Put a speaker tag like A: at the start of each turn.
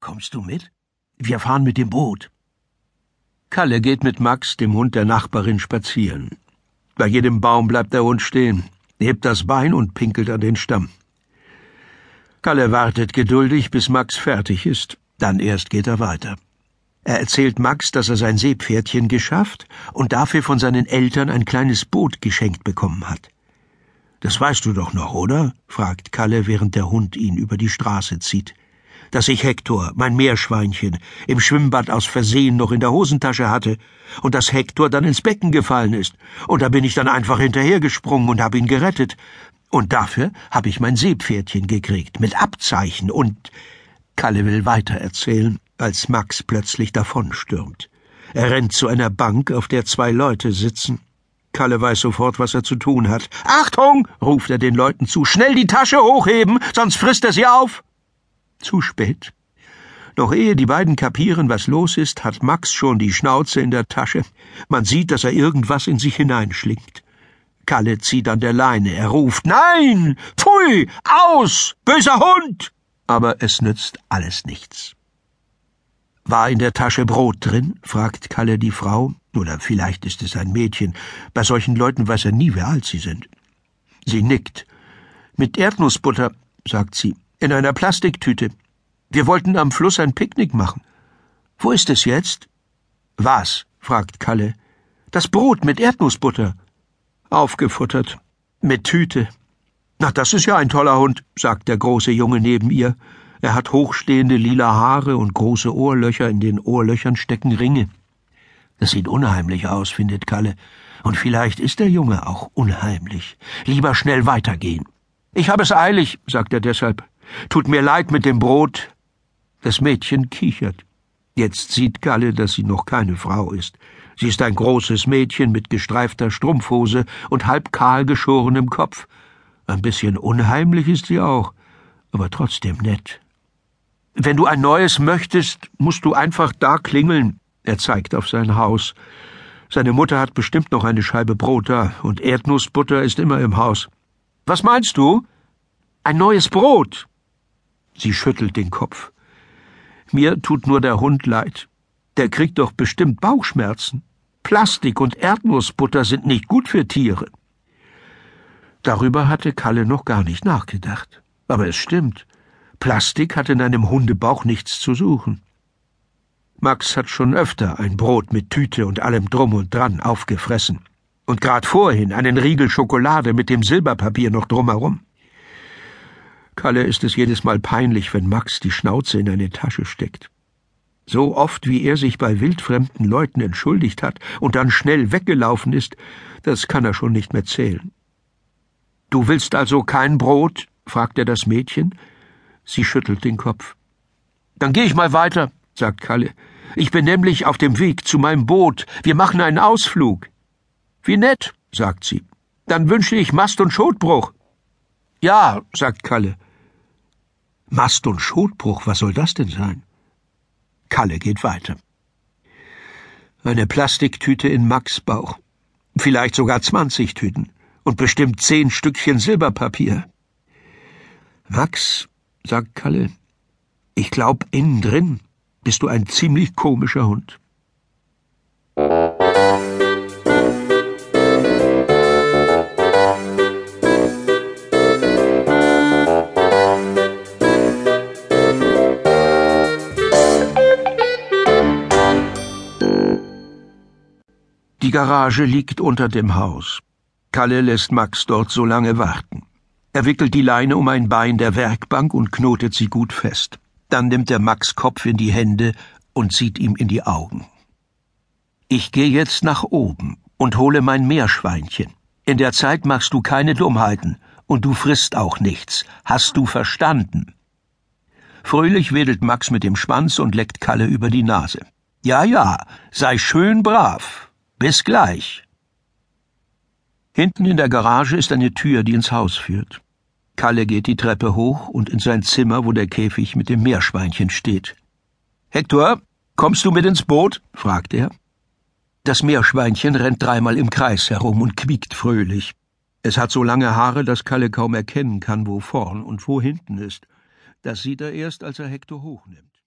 A: Kommst du mit? Wir fahren mit dem Boot. Kalle geht mit Max, dem Hund der Nachbarin, spazieren. Bei jedem Baum bleibt der Hund stehen, hebt das Bein und pinkelt an den Stamm. Kalle wartet geduldig, bis Max fertig ist, dann erst geht er weiter. Er erzählt Max, dass er sein Seepferdchen geschafft und dafür von seinen Eltern ein kleines Boot geschenkt bekommen hat. Das weißt du doch noch, oder? fragt Kalle, während der Hund ihn über die Straße zieht dass ich Hektor, mein Meerschweinchen, im Schwimmbad aus Versehen noch in der Hosentasche hatte und dass Hektor dann ins Becken gefallen ist. Und da bin ich dann einfach hinterhergesprungen und habe ihn gerettet. Und dafür habe ich mein Seepferdchen gekriegt, mit Abzeichen und. Kalle will weitererzählen, als Max plötzlich davonstürmt. Er rennt zu einer Bank, auf der zwei Leute sitzen. Kalle weiß sofort, was er zu tun hat. Achtung! ruft er den Leuten zu. Schnell die Tasche hochheben, sonst frisst er sie auf. Zu spät. Noch ehe die beiden kapieren, was los ist, hat Max schon die Schnauze in der Tasche. Man sieht, dass er irgendwas in sich hineinschlingt. Kalle zieht an der Leine. Er ruft Nein. Pfui. Aus. Böser Hund. Aber es nützt alles nichts. War in der Tasche Brot drin? fragt Kalle die Frau. Oder vielleicht ist es ein Mädchen. Bei solchen Leuten weiß er nie, wer alt sie sind. Sie nickt. Mit Erdnussbutter, sagt sie in einer Plastiktüte. Wir wollten am Fluss ein Picknick machen. Wo ist es jetzt? Was? fragt Kalle. Das Brot mit Erdnussbutter. Aufgefuttert. Mit Tüte. Na, das ist ja ein toller Hund, sagt der große Junge neben ihr. Er hat hochstehende lila Haare und große Ohrlöcher, in den Ohrlöchern stecken Ringe. Das sieht unheimlich aus, findet Kalle. Und vielleicht ist der Junge auch unheimlich. Lieber schnell weitergehen. Ich habe es eilig, sagt er deshalb. Tut mir leid mit dem Brot. Das Mädchen kichert. Jetzt sieht Galle, dass sie noch keine Frau ist. Sie ist ein großes Mädchen mit gestreifter Strumpfhose und halb kahl geschorenem Kopf. Ein bisschen unheimlich ist sie auch, aber trotzdem nett. Wenn du ein neues möchtest, musst du einfach da klingeln. Er zeigt auf sein Haus. Seine Mutter hat bestimmt noch eine Scheibe Brot da, und Erdnussbutter ist immer im Haus. Was meinst du? Ein neues Brot. Sie schüttelt den Kopf. Mir tut nur der Hund leid. Der kriegt doch bestimmt Bauchschmerzen. Plastik und Erdnussbutter sind nicht gut für Tiere. Darüber hatte Kalle noch gar nicht nachgedacht. Aber es stimmt. Plastik hat in einem Hundebauch nichts zu suchen. Max hat schon öfter ein Brot mit Tüte und allem drum und dran aufgefressen. Und grad vorhin einen Riegel Schokolade mit dem Silberpapier noch drumherum. Kalle ist es jedes Mal peinlich, wenn Max die Schnauze in eine Tasche steckt. So oft, wie er sich bei wildfremden Leuten entschuldigt hat und dann schnell weggelaufen ist, das kann er schon nicht mehr zählen. Du willst also kein Brot? fragt er das Mädchen. Sie schüttelt den Kopf. Dann geh ich mal weiter, sagt Kalle. Ich bin nämlich auf dem Weg zu meinem Boot. Wir machen einen Ausflug. Wie nett, sagt sie. Dann wünsche ich Mast und Schotbruch. Ja, sagt Kalle. Mast und Schotbruch, was soll das denn sein? Kalle geht weiter. Eine Plastiktüte in Max Bauch. Vielleicht sogar zwanzig Tüten. Und bestimmt zehn Stückchen Silberpapier. Max, sagt Kalle, ich glaub, innen drin bist du ein ziemlich komischer Hund. Die Garage liegt unter dem Haus. Kalle lässt Max dort so lange warten. Er wickelt die Leine um ein Bein der Werkbank und knotet sie gut fest. Dann nimmt er Max Kopf in die Hände und sieht ihm in die Augen. Ich gehe jetzt nach oben und hole mein Meerschweinchen. In der Zeit machst du keine Dummheiten und du frisst auch nichts. Hast du verstanden? Fröhlich wedelt Max mit dem Schwanz und leckt Kalle über die Nase. Ja, ja, sei schön brav. Bis gleich. Hinten in der Garage ist eine Tür, die ins Haus führt. Kalle geht die Treppe hoch und in sein Zimmer, wo der Käfig mit dem Meerschweinchen steht. Hector, kommst du mit ins Boot? fragt er. Das Meerschweinchen rennt dreimal im Kreis herum und quiekt fröhlich. Es hat so lange Haare, dass Kalle kaum erkennen kann, wo vorn und wo hinten ist. Das sieht er erst, als er Hector hochnimmt.